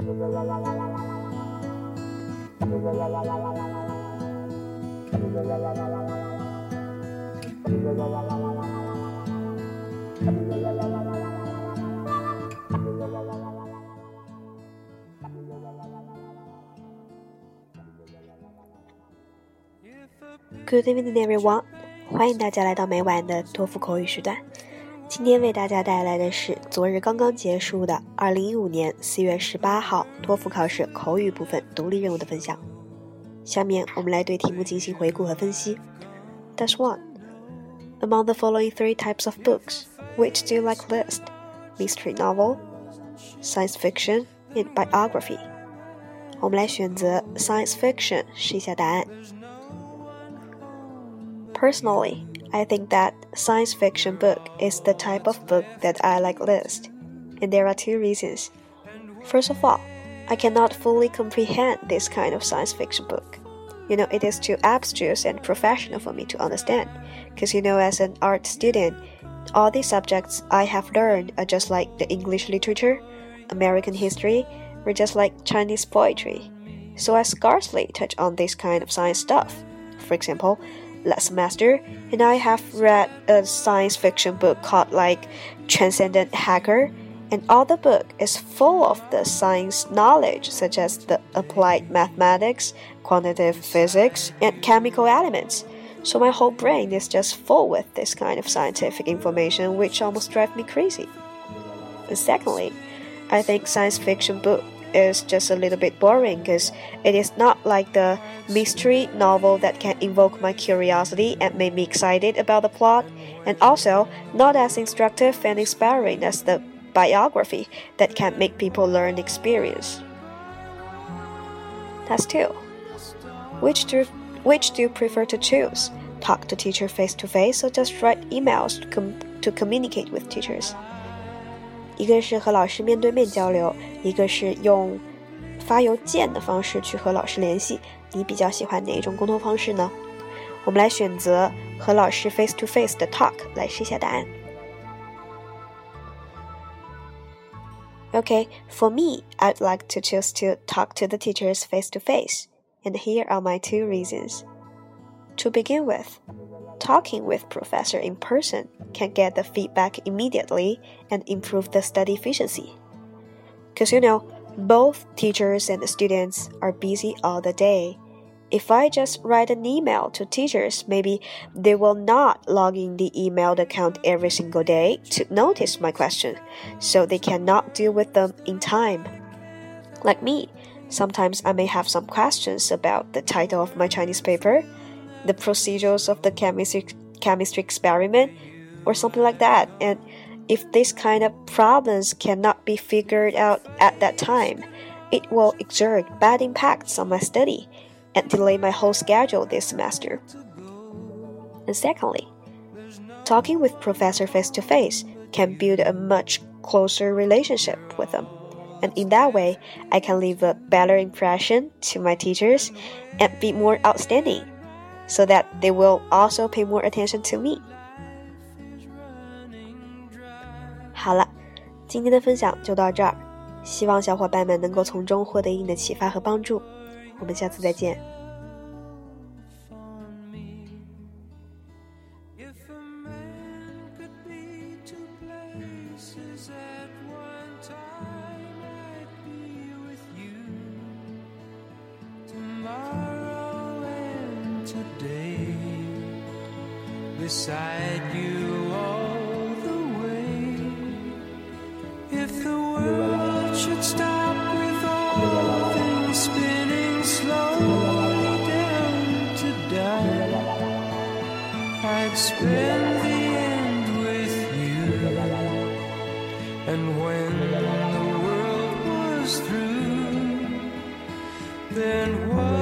Good evening, everyone！欢迎大家来到每晚的托福口语时段。今天为大家带来的是昨日刚刚结束的二零一五年四月十八号托福考试口语部分独立任务的分享。下面我们来对题目进行回顾和分析。That's one. Among the following three types of books, which do you like least? Mystery novel, science fiction, and biography. 我们来选择 science fiction 试一下答案。Personally, I think that science fiction book is the type of book that I like least, and there are two reasons. First of all, I cannot fully comprehend this kind of science fiction book. You know, it is too abstruse and professional for me to understand, because you know, as an art student, all the subjects I have learned are just like the English literature, American history, or just like Chinese poetry. So I scarcely touch on this kind of science stuff. For example, last semester, and I have read a science fiction book called like Transcendent Hacker, and all the book is full of the science knowledge such as the applied mathematics, quantitative physics, and chemical elements. So my whole brain is just full with this kind of scientific information, which almost drives me crazy. And secondly, I think science fiction book is just a little bit boring because it is not like the mystery novel that can invoke my curiosity and make me excited about the plot, and also not as instructive and inspiring as the biography that can make people learn experience. That's two. Which do which do you prefer to choose? Talk to teacher face to face or just write emails to, com to communicate with teachers? 一个是和老师面对面交流，一个是用发邮件的方式去和老师联系。你比较喜欢哪一种沟通方式呢？我们来选择和老师 face to face 的 talk 来试一下答案。Okay, for me, I'd like to choose to talk to the teachers face to face, and here are my two reasons. To begin with, talking with professor in person can get the feedback immediately and improve the study efficiency. Because you know, both teachers and students are busy all the day. If I just write an email to teachers, maybe they will not log in the email account every single day to notice my question, so they cannot deal with them in time. Like me, sometimes I may have some questions about the title of my Chinese paper the procedures of the chemistry chemistry experiment or something like that. And if this kind of problems cannot be figured out at that time it will exert bad impacts on my study and delay my whole schedule this semester. And secondly talking with professor face to face can build a much closer relationship with them. And in that way i can leave a better impression to my teachers and be more outstanding so that they will also pay more attention to me. 好了，今天的分享就到这儿，希望小伙伴们能够从中获得一定的启发和帮助。我们下次再见。Beside you all the way. If the world should stop with all things spinning slowly down to die, I'd spend the end with you. And when the world was through, then what?